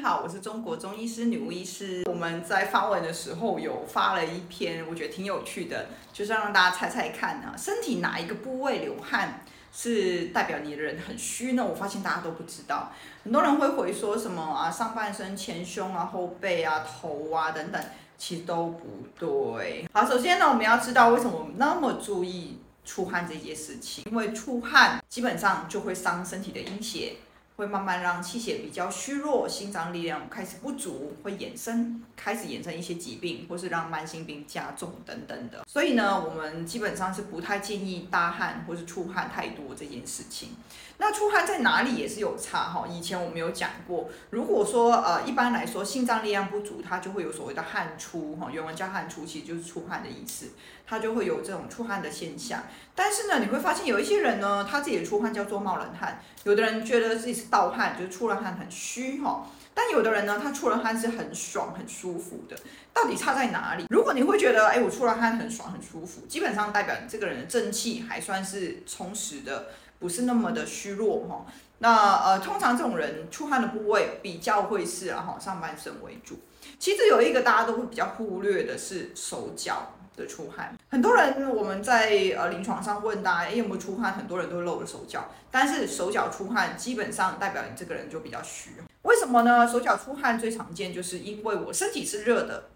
好，我是中国中医师女巫医师。我们在发文的时候有发了一篇，我觉得挺有趣的，就是让大家猜猜看啊，身体哪一个部位流汗是代表你的人很虚呢？我发现大家都不知道，很多人会回说什么啊，上半身前胸啊、后背啊、头啊等等，其实都不对。好，首先呢，我们要知道为什么我们那么注意出汗这件事情，因为出汗基本上就会伤身体的阴血。会慢慢让气血比较虚弱，心脏力量开始不足，会衍生开始衍生一些疾病，或是让慢性病加重等等的。所以呢，我们基本上是不太建议大汗或是出汗太多这件事情。那出汗在哪里也是有差哈。以前我们有讲过，如果说呃一般来说心脏力量不足，它就会有所谓的汗出哈，原文叫汗出，其实就是出汗的意思，它就会有这种出汗的现象。但是呢，你会发现有一些人呢，他自己的出汗叫做冒冷汗，有的人觉得自己是盗汗，就是出了汗很虚哈。但有的人呢，他出了汗是很爽很舒服的，到底差在哪里？如果你会觉得，哎，我出了汗很爽很舒服，基本上代表你这个人的正气还算是充实的。不是那么的虚弱哈，那呃，通常这种人出汗的部位比较会是然后上半身为主。其实有一个大家都会比较忽略的是手脚的出汗。很多人我们在呃临床上问大家，哎，有没有出汗？很多人都露了手脚，但是手脚出汗基本上代表你这个人就比较虚。为什么呢？手脚出汗最常见就是因为我身体是热的。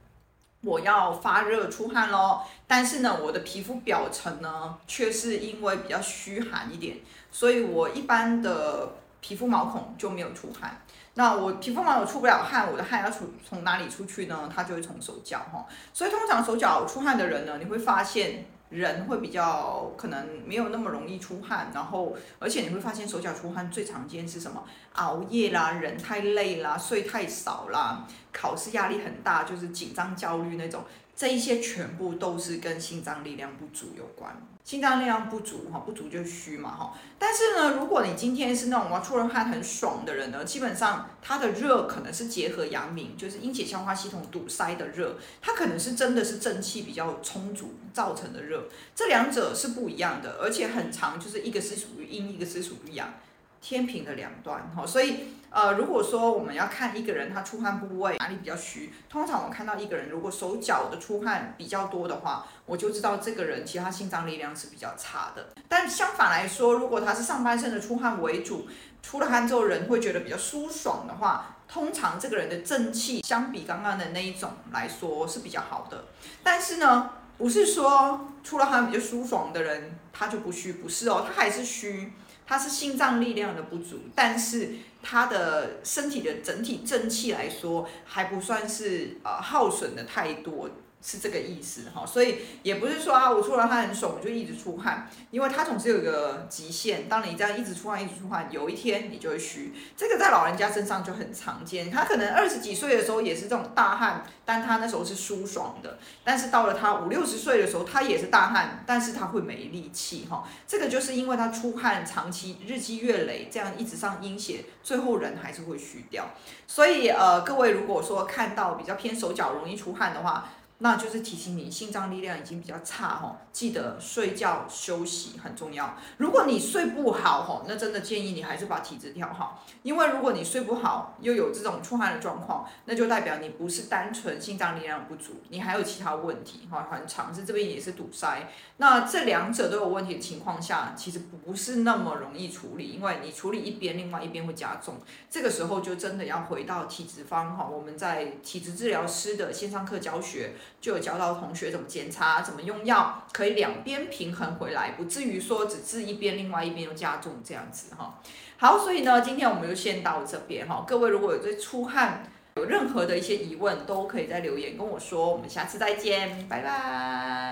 我要发热出汗咯，但是呢，我的皮肤表层呢，却是因为比较虚寒一点，所以我一般的皮肤毛孔就没有出汗。那我皮肤毛孔出不了汗，我的汗要出从哪里出去呢？它就会从手脚哈。所以通常手脚出汗的人呢，你会发现。人会比较可能没有那么容易出汗，然后而且你会发现手脚出汗最常见是什么？熬夜啦，人太累啦，睡太少啦，考试压力很大，就是紧张焦虑那种。这一些全部都是跟心脏力量不足有关。心脏力量不足哈，不足就虚嘛哈。但是呢，如果你今天是那种哇出了汗很爽的人呢，基本上他的热可能是结合阳明，就是阴血消化系统堵塞的热，它可能是真的是正气比较充足造成的热。这两者是不一样的，而且很长，就是一个是属于阴，一个是属于阳。天平的两端哈，所以呃，如果说我们要看一个人他出汗部位哪里比较虚，通常我看到一个人如果手脚的出汗比较多的话，我就知道这个人其他心脏力量是比较差的。但相反来说，如果他是上半身的出汗为主，出了汗之后人会觉得比较舒爽的话，通常这个人的正气相比刚刚的那一种来说是比较好的。但是呢，不是说出了汗比较舒爽的人他就不虚，不是哦，他还是虚。他是心脏力量的不足，但是他的身体的整体正气来说，还不算是呃耗损的太多。是这个意思哈，所以也不是说啊，我出了汗很爽，我就一直出汗，因为它总是有一个极限。当你这样一直出汗，一直出汗，有一天你就会虚。这个在老人家身上就很常见，他可能二十几岁的时候也是这种大汗，但他那时候是舒爽的。但是到了他五六十岁的时候，他也是大汗，但是他会没力气哈。这个就是因为他出汗长期日积月累，这样一直上阴血，最后人还是会虚掉。所以呃，各位如果说看到比较偏手脚容易出汗的话，那就是提醒你，心脏力量已经比较差哈，记得睡觉休息很重要。如果你睡不好哈，那真的建议你还是把体质调好，因为如果你睡不好又有这种出汗的状况，那就代表你不是单纯心脏力量不足，你还有其他问题哈，很常是这边也是堵塞。那这两者都有问题的情况下，其实不是那么容易处理，因为你处理一边，另外一边会加重。这个时候就真的要回到体质方哈，我们在体质治疗师的线上课教学。就有教到同学怎么检查，怎么用药，可以两边平衡回来，不至于说只治一边，另外一边又加重这样子哈。好，所以呢，今天我们就先到这边哈。各位如果有对出汗有任何的一些疑问，都可以在留言跟我说。我们下次再见，拜拜。